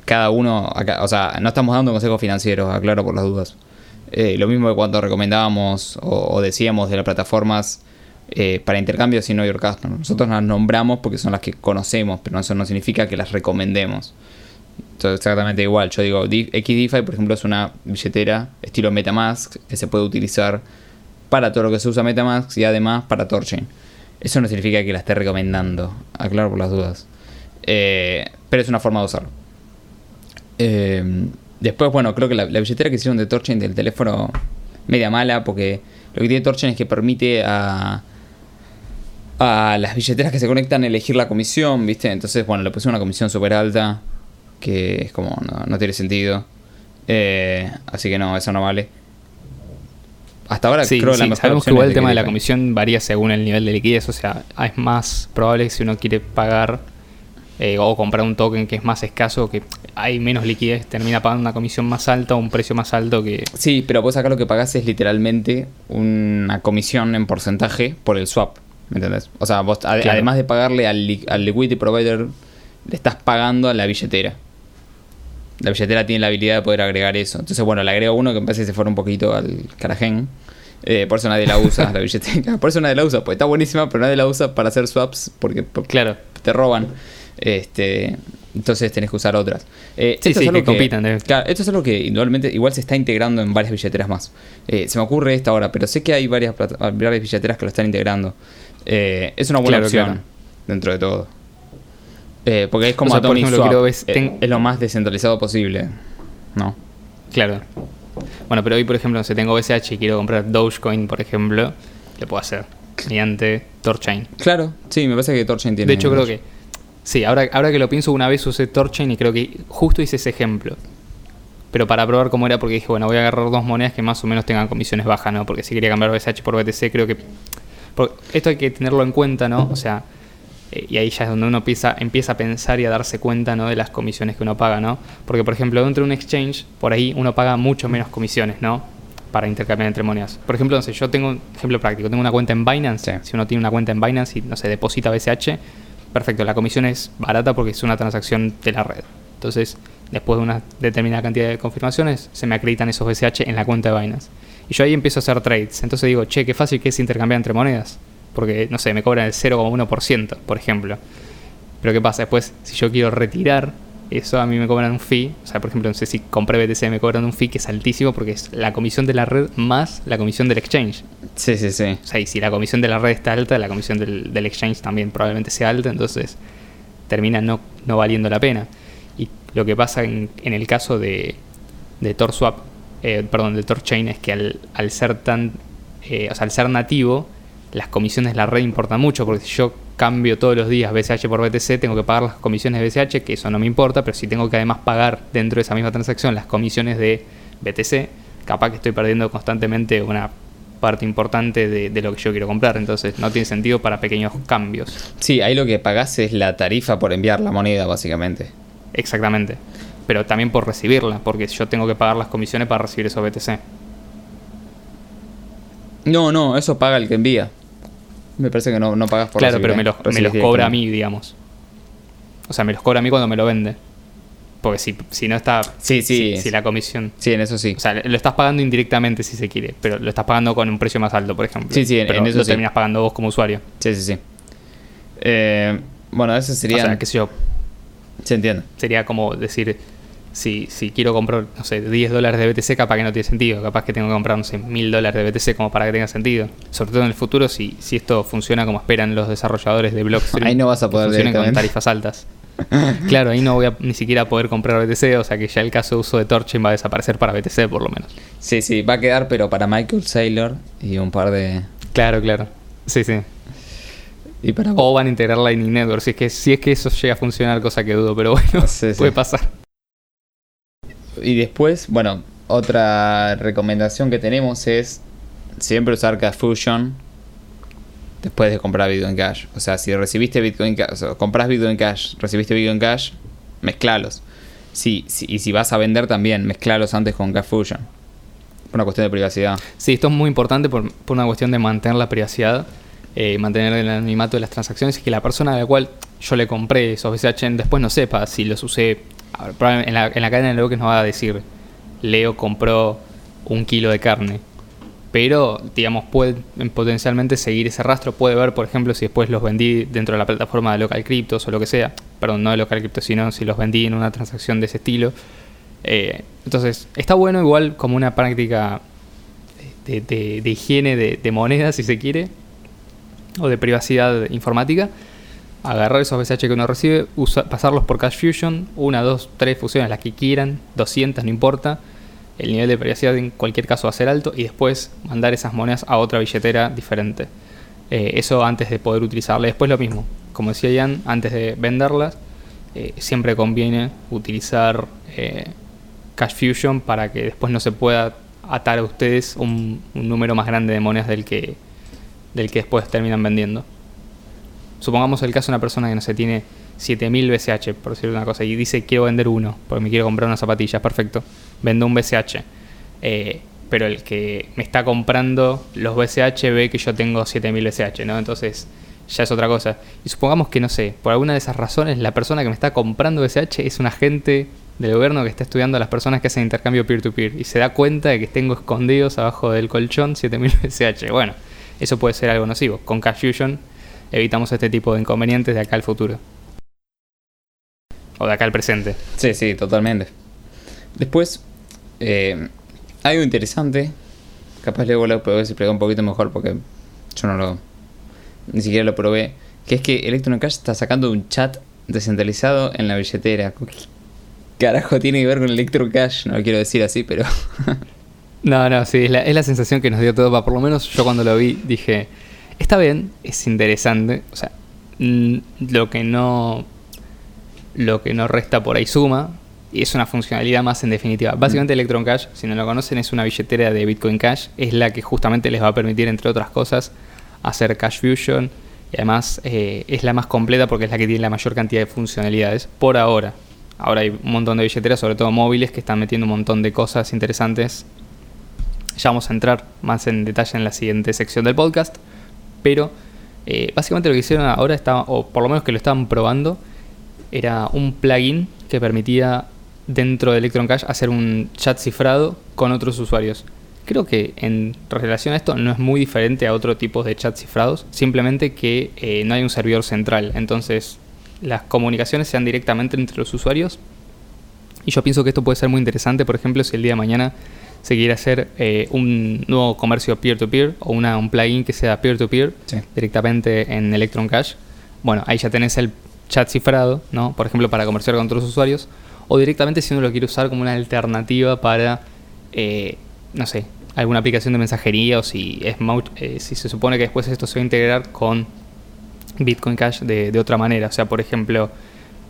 B: cada uno, o sea, no estamos dando consejos financieros, aclaro por las dudas. lo mismo que cuando recomendábamos o, decíamos de las plataformas para intercambios y no York Nosotros las nombramos porque son las que conocemos, pero eso no significa que las recomendemos. Exactamente igual. Yo digo, XDeFi, por ejemplo, es una billetera estilo Metamask que se puede utilizar para todo lo que se usa Metamask y además para Torchain. Eso no significa que la esté recomendando, aclaro por las dudas. Eh, pero es una forma de usarlo. Eh, después, bueno, creo que la, billetera que hicieron de Torchain del teléfono media mala porque lo que tiene Torchain es que permite a, a las billeteras que se conectan elegir la comisión, ¿viste? Entonces, bueno, le puse una comisión súper alta que es como, no, tiene sentido. Eh, así que no, eso no vale. Hasta ahora
A: creo sí, la mejor sabemos que igual el tema de la comisión varía según el nivel de liquidez, o sea, es más probable que si uno quiere pagar eh, o comprar un token que es más escaso, que hay menos liquidez, termina pagando una comisión más alta o un precio más alto que...
B: Sí, pero vos acá lo que pagás es literalmente una comisión en porcentaje por el swap, ¿me entendés? O sea, vos además de pagarle al, al liquidity provider, le estás pagando a la billetera la billetera tiene la habilidad de poder agregar eso. Entonces, bueno, le agrego uno que me parece que se fuera un poquito al carajén. Eh, por eso nadie la usa, la billetera. Por eso nadie la usa, porque está buenísima, pero nadie la usa para hacer swaps porque, porque
A: Claro.
B: te roban. Este, entonces tenés que usar otras. Eh,
A: Sí,
B: esto
A: sí,
B: es algo
A: que compitan, eh.
B: Claro, esto es algo que indudablemente igual se está integrando en varias billeteras más. Eh, se me ocurre esta ahora, pero sé que hay varias, varias billeteras que lo están integrando. Eh, es una buena
A: Claro,
B: opción
A: claro.
B: dentro de todo. Eh, porque es como
A: O sea, por
B: Atomic
A: ejemplo,
B: Swap.
A: quiero ves-
B: Eh,
A: ten-
B: es lo más descentralizado posible. ¿No?
A: Claro. Bueno, pero hoy, por ejemplo, si tengo BCH y quiero comprar Dogecoin, por ejemplo, lo puedo hacer mediante Torchain.
B: Claro, sí, me parece que Torchain tiene.
A: De hecho, creo que. Sí, ahora, ahora que lo pienso, una vez usé Torchain y creo que justo hice ese ejemplo. Pero para probar cómo era, porque dije, bueno, voy a agarrar dos monedas que más o menos tengan comisiones bajas, ¿no? Porque si quería cambiar BCH por BTC, creo que. esto hay que tenerlo en cuenta, ¿no? O sea, eh, y ahí ya es donde uno empieza, empieza a pensar y a darse cuenta, ¿no? De las comisiones que uno paga, ¿no? Porque, por ejemplo, dentro de un exchange, por ahí uno paga mucho menos comisiones, ¿no? Para intercambiar entre monedas. Por ejemplo, no sé, yo tengo un ejemplo práctico, tengo una cuenta en Binance.
B: Sí.
A: Si uno tiene una cuenta en Binance y, no sé, deposita BCH, perfecto, la comisión es barata porque es una transacción de la red. Entonces, después de una determinada cantidad de confirmaciones, se me acreditan esos BCH en la cuenta de Binance. Y yo ahí empiezo a hacer trades. Entonces digo, che, qué fácil que es intercambiar entre monedas. Porque, no sé, me cobran el 0,1%, por ejemplo. Pero ¿qué pasa? Después, si yo quiero retirar eso, a mí me cobran un fee. O sea, por ejemplo, no sé si compré BTC, me cobran un fee que es altísimo porque es la comisión de la red más la comisión del exchange.
B: Sí, sí, sí.
A: O sea, y si la comisión de la red está alta, la comisión del, del exchange también probablemente sea alta, entonces termina no, no valiendo la pena. Y lo que pasa en, en el caso de, de TorSwap, eh, perdón, de TorChain, es que al, al ser tan, eh, o sea, al ser nativo, las comisiones de la red importan mucho, porque si yo cambio todos los días BCH por BTC, tengo que pagar las comisiones de BCH, que eso no me importa, pero si tengo que además pagar dentro de esa misma transacción las comisiones de BTC, capaz que estoy perdiendo constantemente una parte importante de, de lo que yo quiero comprar, entonces no tiene sentido para pequeños cambios.
B: Sí, ahí lo que pagás es la tarifa por enviar la moneda, básicamente.
A: Exactamente. Pero también por recibirla, porque yo tengo que pagar las comisiones para recibir esos BTC.
B: No, no, eso paga el que envía. Me parece que no, no pagas por
A: claro, pero me los, me
B: Recibís
A: los cobra a mí, digamos. O sea, me los cobra a mí cuando me lo vende. Porque si, si no está.
B: Sí, sí.
A: Si, si la comisión.
B: Sí, en eso sí.
A: O sea, lo estás pagando indirectamente si se quiere, pero lo estás pagando con un precio más alto, por ejemplo.
B: Sí, sí, en-
A: pero
B: en eso
A: lo
B: sí.
A: terminas pagando vos como usuario.
B: Sí, sí, sí. Eh, bueno, eso sería.
A: O sea, qué sé yo,
B: Se entiende.
A: sería como decir, si, si quiero comprar, no sé, 10 dólares de BTC, capaz que no tiene sentido. Capaz que tengo que comprar, no sé, 1000 dólares de BTC como para que tenga sentido. Sobre todo en el futuro, si, si esto funciona como esperan los desarrolladores de Blockstream.
B: Ahí no vas a
A: que
B: poder
A: funcionen con tarifas altas. claro, ahí no voy a ni siquiera poder comprar BTC, o sea que ya el caso de uso de Torchain va a desaparecer para BTC por lo menos.
B: Sí, sí, va a quedar, pero para Michael Saylor y un par de.
A: Claro, claro. Sí, sí.
B: Y para
A: O van a integrar Lightning Network, si es que, si es que eso llega a funcionar, cosa que dudo, pero bueno,
B: Sí, sí.
A: puede pasar.
B: Y después, bueno, otra recomendación que tenemos es siempre usar Cash Fusion después de comprar Bitcoin Cash. O sea, si recibiste Bitcoin Cash, o compras Bitcoin Cash, recibiste Bitcoin Cash, mezclalos. Sí, sí, y si vas a vender también, mezclalos antes con Cash Fusion. Por una cuestión de privacidad.
A: Sí, esto es muy importante por, por una cuestión de mantener la privacidad, eh, mantener el anonimato de las transacciones y que la persona a la cual yo le compré esos BCH después no sepa si los usé. En, la, en la cadena de bloques nos va a decir, Leo compró un kilo de carne. Pero, digamos, puede potencialmente seguir ese rastro. Puede ver, por ejemplo, si después los vendí dentro de la plataforma de Local Cryptos o lo que sea. Perdón, no de Local Cryptos, sino si los vendí en una transacción de ese estilo. Eh, entonces, está bueno igual como una práctica de, de- de higiene de, de monedas, si se quiere, o de privacidad informática. Agarrar esos BCH que uno recibe, pasarlos por Cash Fusion, una, dos, tres fusiones, las que quieran, 200, no importa. El nivel de privacidad en cualquier caso va a ser alto y después mandar esas monedas a otra billetera diferente. Eh, eso antes de poder utilizarla. Después lo mismo, como decía Ian, antes de venderlas, eh, siempre conviene utilizar eh, Cash Fusion para que después no se pueda atar a ustedes un, un número más grande de monedas del que, del que después terminan vendiendo. Supongamos el caso de una persona que no se tiene 7000 BCH, por decir una cosa, y dice quiero vender uno, porque me quiero comprar unas zapatillas, perfecto. Vendo un BCH. Eh, pero el que me está comprando los BCH ve que yo tengo 7000 BCH, ¿no? Entonces ya es otra cosa. Y supongamos que, no sé, por alguna de esas razones, la persona que me está comprando BCH es un agente del gobierno que está estudiando a las personas que hacen intercambio peer-to-peer y se da cuenta de que tengo escondidos abajo del colchón 7000 BCH. Bueno, eso puede ser algo nocivo. Con Cash evitamos este tipo de inconvenientes de acá al futuro. O de acá al presente.
B: Sí, sí, totalmente. Después, eh, algo interesante. Capaz luego lo podés explicar un poquito mejor porque yo no lo. Ni siquiera lo probé. Que es que Electron Cash está sacando un chat descentralizado en la billetera. ¿Qué carajo tiene que ver con Electron Cash? No lo quiero decir así, pero.
A: no, no, sí, es la, es la sensación que nos dio todo. Por lo menos yo cuando lo vi dije. Está bien, es interesante. O sea, lo que no. Lo que no resta por ahí suma. Y es una funcionalidad más en definitiva. Básicamente Electron Cash, si no lo conocen, es una billetera de Bitcoin Cash. Es la que justamente les va a permitir, entre otras cosas, hacer Cash Fusion. Y además eh, es la más completa porque es la que tiene la mayor cantidad de funcionalidades por ahora. Ahora hay un montón de billeteras, sobre todo móviles, que están metiendo un montón de cosas interesantes. Ya vamos a entrar más en detalle en la siguiente sección del podcast. Pero eh, básicamente lo que hicieron ahora, estaba, o por lo menos que lo estaban probando, era un plugin que permitía dentro de Electron Cash hacer un chat cifrado con otros usuarios. Creo que en relación a esto no es muy diferente a otro tipo de chat cifrados, simplemente que eh, no hay un servidor central, entonces las comunicaciones sean directamente entre los usuarios. Y yo pienso que esto puede ser muy interesante, por ejemplo, si el día de mañana se quiere hacer eh, un nuevo comercio peer-to-peer o una, un plugin que sea peer-to-peer directamente en Electron Cash. Bueno, ahí ya tenés el chat cifrado, ¿no? Por ejemplo, para comerciar con otros usuarios. O directamente si uno lo quiere usar como una alternativa para, eh, no sé, alguna aplicación de mensajería o si, es, eh, si se supone que después esto se va a integrar con Bitcoin Cash de, de otra manera. O sea, por ejemplo,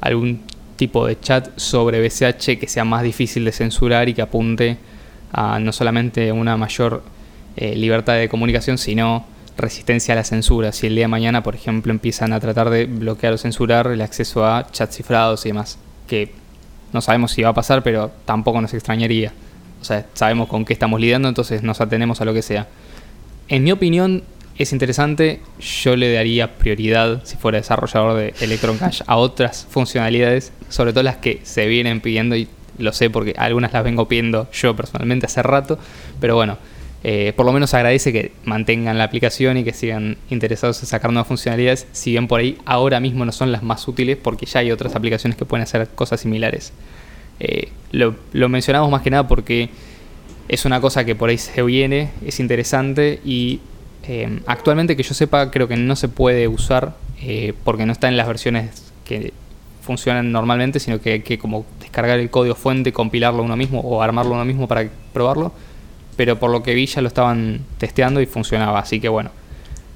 A: algún tipo de chat sobre BCH que sea más difícil de censurar y que apunte a no solamente una mayor eh, libertad de comunicación, sino resistencia a la censura. Si el día de mañana, por ejemplo, empiezan a tratar de bloquear o censurar el acceso a chats cifrados y demás, que no sabemos si va a pasar, pero tampoco nos extrañaría. O sea, sabemos con qué estamos lidiando, entonces nos atenemos a lo que sea. En mi opinión, es interesante. Yo le daría prioridad, si fuera desarrollador de Electron Cash, a otras funcionalidades, sobre todo las que se vienen pidiendo y lo sé porque algunas las vengo pidiendo yo personalmente hace rato, pero bueno, eh, por lo menos agradece que mantengan la aplicación y que sigan interesados en sacar nuevas funcionalidades, si bien por ahí ahora mismo no son las más útiles porque ya hay otras aplicaciones que pueden hacer cosas similares. Eh, lo, mencionamos más que nada porque es una cosa que por ahí se viene, es interesante y eh, actualmente que yo sepa creo que no se puede usar porque no está en las versiones que funcionan normalmente, sino que hay que como descargar el código fuente, compilarlo uno mismo o armarlo uno mismo para probarlo. Pero por lo que vi ya lo estaban testeando y funcionaba, así que bueno,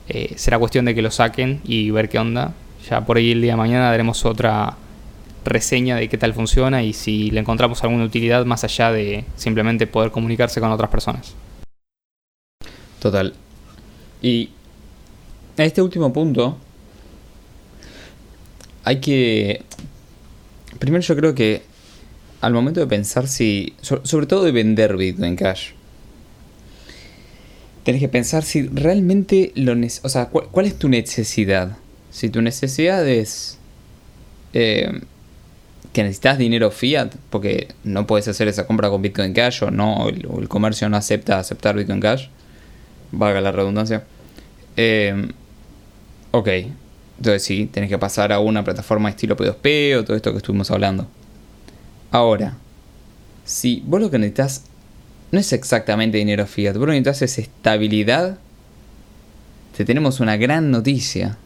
A: eh, será cuestión de que lo saquen y ver qué onda. Ya por ahí el día de mañana daremos otra reseña de qué tal funciona y si le encontramos alguna utilidad más allá de simplemente poder comunicarse con otras personas.
B: Total. Y a este último punto, hay que... Primero yo creo que al momento de pensar si... Sobre todo de vender Bitcoin Cash. Tenés que pensar si realmente lo O sea, ¿cuál, es tu necesidad? Si tu necesidad es... Eh, que necesitas dinero fiat porque no puedes hacer esa compra con Bitcoin Cash o no, el, el comercio no acepta aceptar Bitcoin Cash, valga la redundancia. Eh, ok, entonces sí, tenés que pasar a una plataforma estilo P2P o todo esto que estuvimos hablando. Ahora, si vos lo que necesitas no es exactamente dinero fiat, vos lo que necesitas es estabilidad, te tenemos una gran noticia.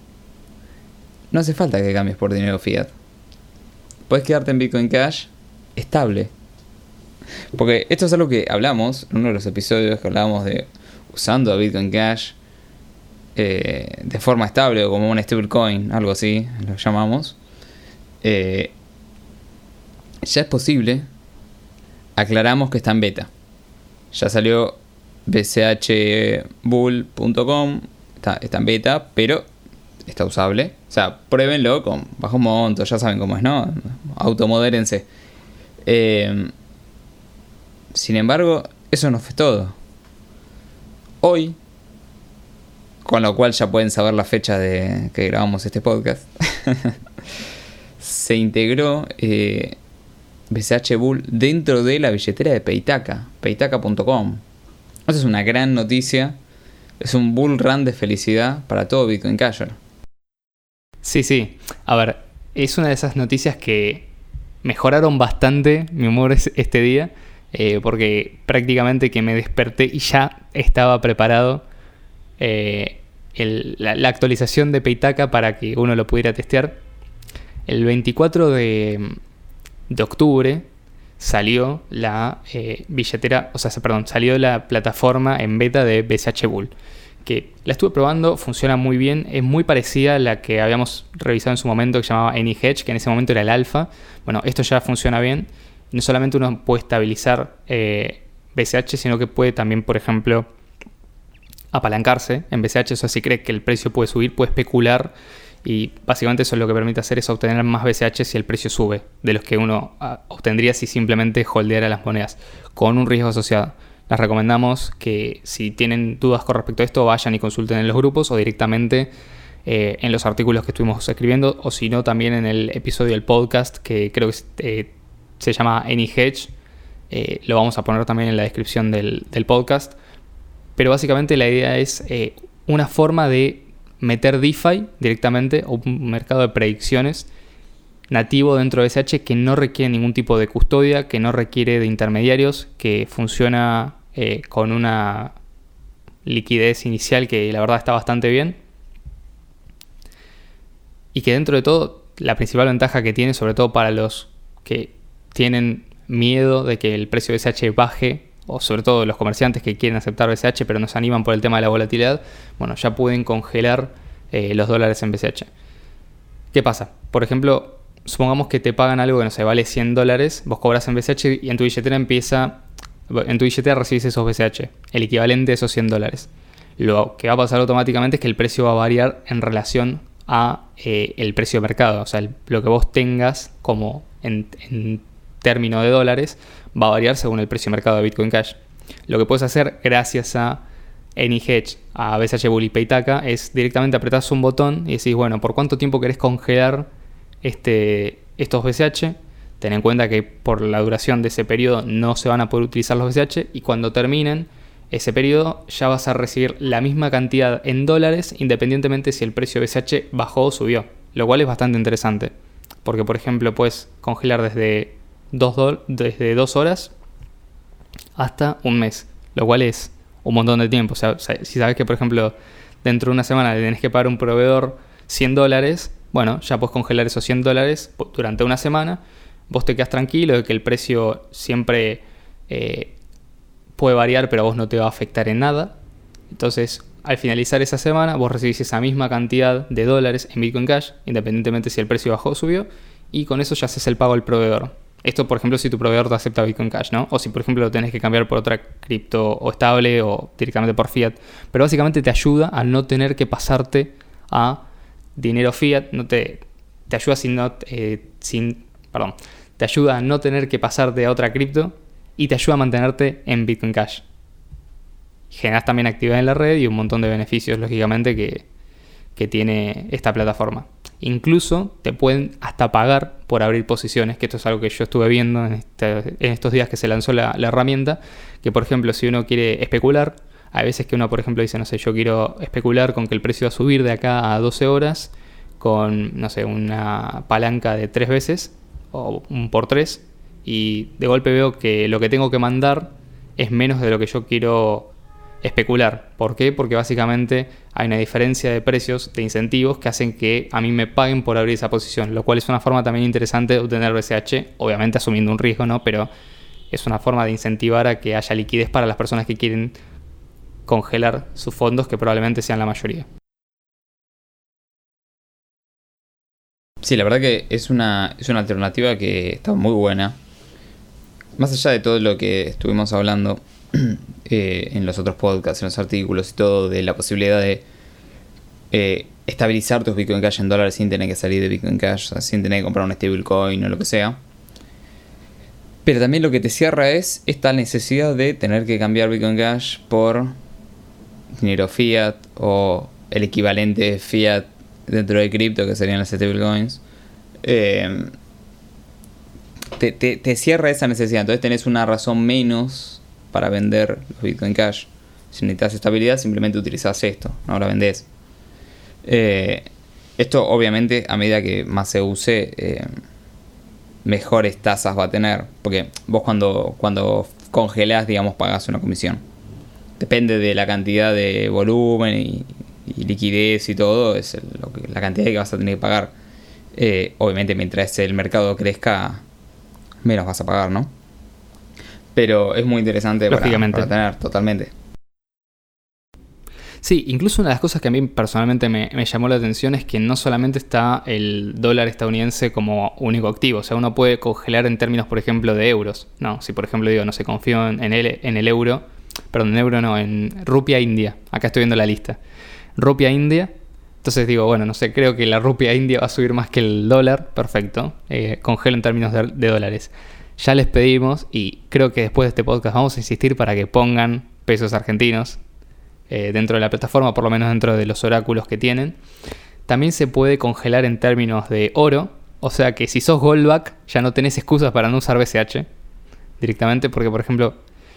B: No hace falta que cambies por dinero fiat. Puedes quedarte en Bitcoin Cash estable. Porque esto es algo que hablamos en uno de los episodios que hablábamos de usando a Bitcoin Cash eh, de forma estable o como un stablecoin, algo así lo llamamos, eh, ya es posible. Aclaramos que está en beta. Ya salió bchbull.com, está, está en beta, pero está usable. O sea, pruébenlo con bajo monto, ya saben cómo es, ¿no? Automodérense. Eh, sin embargo, eso no fue todo. Hoy con lo cual ya pueden saber la fecha de que grabamos este podcast. se integró eh, BCH Bull dentro de la billetera de Peitaka, peitaka.com. Esa es una gran noticia. Es un bull run de felicidad para todo Bitcoin Casher.
A: Sí, sí. A ver, es una de esas noticias que mejoraron bastante mi humor este día, eh, porque prácticamente que me desperté y ya estaba preparado eh, la, actualización de Peitaka para que uno lo pudiera testear. El 24 de, octubre salió la eh, billetera, o sea, perdón, salió la plataforma en beta de BCH Bull que la estuve probando, funciona muy bien, es muy parecida a la que habíamos revisado en su momento que llamaba AnyHedge, que en ese momento era el alfa. Bueno, esto ya funciona bien. No solamente uno puede estabilizar eh, BCH, sino que puede también, por ejemplo, apalancarse en BCH. O sea, si cree que el precio puede subir, puede especular. Y básicamente eso lo que permite hacer es obtener más BCH si el precio sube, de los que uno ah, obtendría si simplemente holdeara las monedas, con un riesgo asociado les recomendamos que si tienen dudas con respecto a esto vayan y consulten en los grupos o directamente eh, en los artículos que estuvimos escribiendo o si no también en el episodio del podcast que creo que eh, se llama Any Hedge. Eh, lo vamos a poner también en la descripción del podcast. Pero básicamente la idea es una forma de meter DeFi directamente un mercado de predicciones nativo dentro de SH que no requiere ningún tipo de custodia, que no requiere de intermediarios, que funciona eh, con una liquidez inicial que la verdad está bastante bien. Y que dentro de todo, la principal ventaja que tiene, sobre todo para los que tienen miedo de que el precio de SH baje, o sobre todo los comerciantes que quieren aceptar BCH pero no se animan por el tema de la volatilidad, bueno, ya pueden congelar eh, los dólares en BCH. ¿Qué pasa? Por ejemplo, supongamos que te pagan algo que no sé, vale 100 dólares, vos cobras en BCH y en tu billetera empieza, en tu billetera recibes esos BCH, el equivalente de esos 100 dólares. Lo que va a pasar automáticamente es que el precio va a variar en relación a eh, el precio de mercado, o sea, lo que vos tengas como en, en término de dólares va a variar según el precio mercado de Bitcoin Cash. Lo que puedes hacer gracias a AnyHedge, a BCH Bull y Paytaka es directamente apretás un botón y decís, bueno, ¿por cuánto tiempo querés congelar este, estos BCH. Ten en cuenta que por la duración de ese periodo no se van a poder utilizar los BCH y cuando terminen ese periodo ya vas a recibir la misma cantidad en dólares independientemente si el precio de BCH bajó o subió, lo cual es bastante interesante. Porque por ejemplo puedes congelar desde 2 desde dos horas hasta un mes, lo cual es un montón de tiempo. O sea, si sabes que por ejemplo dentro de una semana le tenés que pagar a un proveedor 100 dólares, bueno, ya puedes congelar esos 100 dólares durante una semana. Vos te quedas tranquilo de que el precio siempre eh, puede variar, pero a vos no te va a afectar en nada. Entonces, al finalizar esa semana, vos recibís esa misma cantidad de dólares en Bitcoin Cash, independientemente si el precio bajó o subió, y con eso ya haces el pago al proveedor. Esto, por ejemplo, si tu proveedor te acepta Bitcoin Cash, ¿no? O si, por ejemplo, lo tenés que cambiar por otra cripto o estable o directamente por fiat. Pero básicamente te ayuda a no tener que pasarte a dinero fiat, no te, te ayuda sin, no, eh, sin, perdón, te ayuda a no tener que pasarte a otra cripto y te ayuda a mantenerte en Bitcoin Cash. Generas también actividad en la red y un montón de beneficios, lógicamente, que, que tiene esta plataforma. Incluso te pueden hasta pagar por abrir posiciones, que esto es algo que yo estuve viendo en, este, estos días que se lanzó la, la herramienta, que por ejemplo si uno quiere especular, hay veces que uno, por ejemplo, dice, no sé, yo quiero especular con que el precio va a subir de acá a 12 horas con, no sé, una palanca de 3 veces o un por 3 y de golpe veo que lo que tengo que mandar es menos de lo que yo quiero especular. ¿Por qué? Porque básicamente hay una diferencia de precios, de incentivos que hacen que a mí me paguen por abrir esa posición, lo cual es una forma también interesante de obtener BCH, obviamente asumiendo un riesgo, ¿no? Pero es una forma de incentivar a que haya liquidez para las personas que quieren congelar sus fondos, que probablemente sean la mayoría.
B: Sí, la verdad que es una, es una alternativa que está muy buena. Más allá de todo lo que estuvimos hablando eh, en los otros podcasts, en los artículos y todo, de la posibilidad de eh, estabilizar tus Bitcoin Cash en dólares sin tener que salir de Bitcoin Cash, sin tener que comprar un stablecoin o lo que sea. Pero también lo que te cierra es esta necesidad de tener que cambiar Bitcoin Cash por dinero fiat o el equivalente fiat dentro de cripto que serían las stablecoins. Eh, te, te, te cierra esa necesidad. Entonces tenés una razón menos para vender los Bitcoin Cash. Si necesitas estabilidad, simplemente utilizas esto, no lo vendés. Eh, esto obviamente a medida que más se use, eh, mejores tasas va a tener. Porque vos cuando, cuando congelás, digamos, pagás una comisión. Depende de la cantidad de volumen y, liquidez y todo, es lo que- la cantidad que vas a tener que pagar. Eh, obviamente mientras el mercado crezca, menos vas a pagar, ¿no? Pero es muy interesante para, tener, totalmente.
A: Sí, incluso una de las cosas que a mí personalmente me, me llamó la atención es que no solamente está el dólar estadounidense como único activo, o sea, uno puede congelar en términos, por ejemplo, de euros. No, si por ejemplo digo, no sé, confío en, en el, en el euro, perdón, en euro no, en rupia india, acá estoy viendo la lista. Rupia india, entonces digo, bueno, no sé, creo que la rupia india va a subir más que el dólar, perfecto, eh, congelo en términos de, de dólares. Ya les pedimos y creo que después de este podcast vamos a insistir para que pongan pesos argentinos eh, dentro de la plataforma, por lo menos dentro de los oráculos que tienen. También se puede congelar en términos de oro, o sea que si sos Goldback ya no tenés excusas para no usar BCH directamente, porque por ejemplo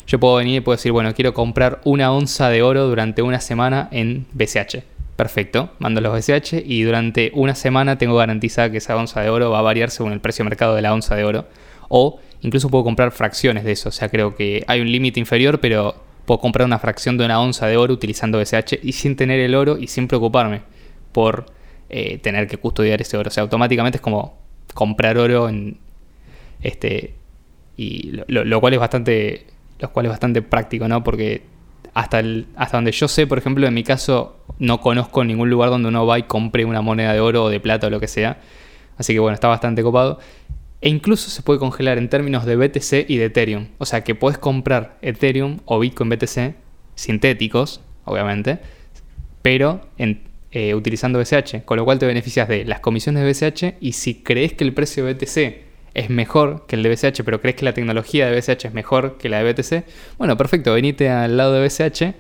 A: yo puedo venir y puedo decir, bueno, quiero comprar una onza de oro durante una semana en BCH. Perfecto, mando los BCH y durante una semana tengo garantizada que esa onza de oro va a variar según el precio de mercado de la onza de oro. O incluso puedo comprar fracciones de eso, o sea, creo que hay un límite inferior, pero puedo comprar una fracción de una onza de oro utilizando BCH y sin tener el oro y sin preocuparme por eh, tener que custodiar ese oro. O sea, automáticamente es como comprar oro en este y lo, lo- lo cual es bastante lo cual es bastante práctico, ¿no? Porque hasta el, hasta donde yo sé, por ejemplo, en mi caso no conozco ningún lugar donde uno va y compre una moneda de oro o de plata o lo que sea. Así que bueno, está bastante copado. E incluso se puede congelar en términos de BTC y de Ethereum. O sea que puedes comprar Ethereum o Bitcoin BTC sintéticos, obviamente, pero eh, utilizando BCH. Con lo cual te beneficias de las comisiones de BCH y si crees que el precio de BTC es mejor que el de BCH, pero crees que la tecnología de BCH es mejor que la de BTC, bueno, perfecto, venite al lado de BCH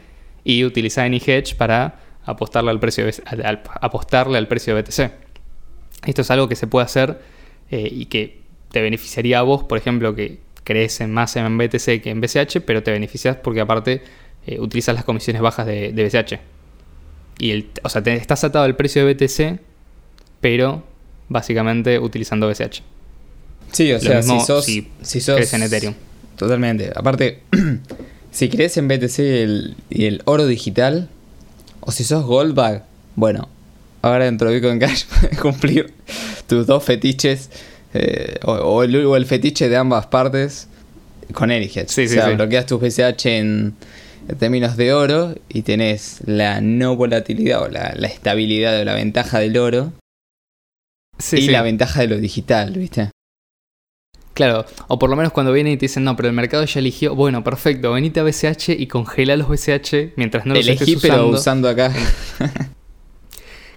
A: y utiliza AnyHedge para apostarle al precio de, al- apostarle al precio de BTC. Esto es algo que se puede hacer eh, y que te beneficiaría a vos, por ejemplo, que crees en más en BTC que en BCH, pero te beneficias porque aparte eh, utilizas las comisiones bajas de, de BCH. Y el, o sea, te estás atado al precio de BTC, pero básicamente utilizando BCH.
B: Sí, o
A: Lo
B: sea,
A: mismo
B: si sos,
A: si
B: si sos
A: crees en Ethereum.
B: Totalmente. Aparte, si crees en BTC y el, y el oro digital, o si sos Goldbag, bueno, ahora dentro de Bitcoin Cash puedes cumplir tus dos fetiches, eh, o, o el, o el fetiche de ambas partes, con.
A: Sí,
B: o
A: sí,
B: sea,
A: sí.
B: bloqueas tus BCH en, términos de oro y tenés la no volatilidad o la, la estabilidad o la ventaja del oro
A: Sí,
B: y la ventaja de lo digital, ¿viste?
A: Claro, o por lo menos cuando vienen y te dicen, no, pero el mercado ya eligió, bueno, perfecto, venite a BCH y congela los BCH mientras no los
B: Elegí,
A: estés
B: pero
A: usando.
B: usando acá.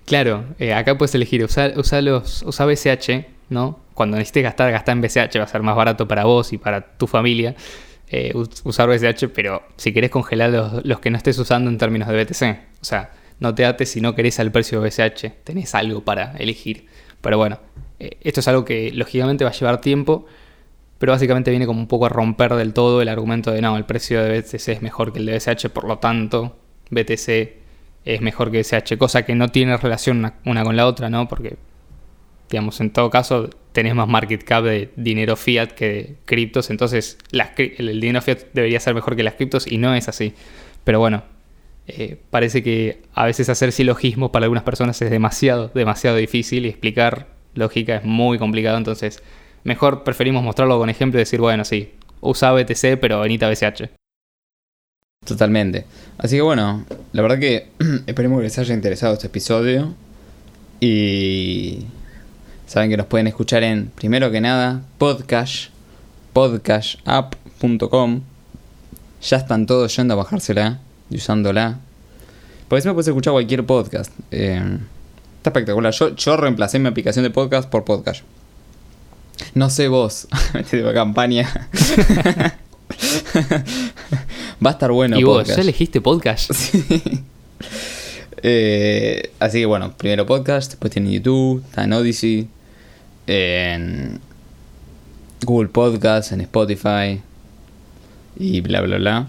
A: Claro, eh, acá puedes elegir usar, usar los, usar BCH, ¿no? Cuando necesites gastar, gastar en BCH, va a ser más barato para vos y para tu familia eh, us- usar BCH, pero si querés congelar los, los que no estés usando en términos de BTC, o sea, no te ates si no querés al precio de BCH, tenés algo para elegir. Pero bueno, eh, esto es algo que lógicamente va a llevar tiempo, pero básicamente viene como un poco a romper del todo el argumento de no, el precio de BTC es mejor que el de BCH, por lo tanto, BTC es mejor que BCH, cosa que no tiene relación una, una con la otra, ¿no? Porque, digamos, en todo caso, tenés más market cap de dinero fiat que de criptos, entonces el, dinero fiat debería ser mejor que las criptos y no es así. Pero bueno, eh, parece que a veces hacer silogismo para algunas personas es demasiado, demasiado difícil y explicar lógica es muy complicado, entonces mejor preferimos mostrarlo con ejemplo y decir, bueno, sí, usa BTC, pero venita BCH.
B: Totalmente. Así que bueno, la verdad que esperemos que les haya interesado este episodio. Y saben que nos pueden escuchar en, primero que nada, podcast, podcastapp.com. Ya están todos yendo a bajársela y usándola. Porque si me puedes escuchar cualquier podcast. Eh, está espectacular. Yo, yo reemplacé mi aplicación de podcast por podcast. No sé vos, metete para campaña. Va a estar bueno.
A: y vos. ¿ya elegiste podcast?
B: Sí. Eh, así que bueno, primero podcast, después tiene YouTube, está en Odyssey, en Google Podcast, en Spotify y bla bla bla.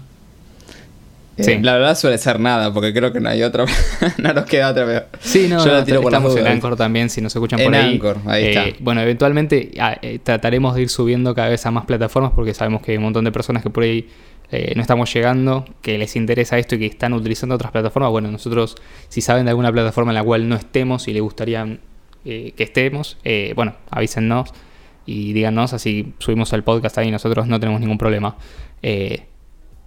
B: Eh,
A: Sí.
B: Bla bla bla suele ser nada, porque creo que no hay otra. no nos queda otra. pero
A: Sí, no,
B: yo la tiro por
A: estamos en. Anchor también, si nos escuchan
B: En
A: por ahí.
B: Anchor, ahí
A: Eh,
B: está.
A: Bueno, eventualmente ah, eh, trataremos de ir subiendo cada vez a más plataformas porque sabemos que hay un montón de personas que por ahí eh, no estamos llegando, que les interesa esto y que están utilizando otras plataformas. Bueno, nosotros, si saben de alguna plataforma en la cual no estemos y les gustaría eh, que estemos, eh, bueno, avísennos y díganos, así subimos el podcast ahí, nosotros no tenemos ningún problema. Eh,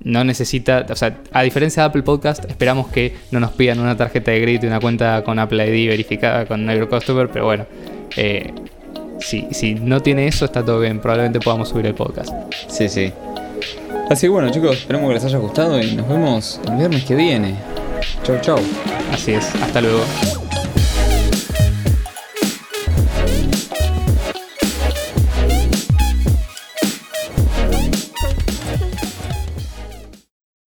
A: no necesita, o sea, a diferencia de Apple Podcast, esperamos que no nos pidan una tarjeta de crédito y una cuenta con Apple ID verificada con Customer, pero bueno, eh, si, si no tiene eso, está todo bien, probablemente podamos subir el podcast.
B: Sí, sí. Así que bueno, chicos, esperemos que les haya gustado y nos vemos el viernes que viene. Chau, chau.
A: Así es, hasta luego.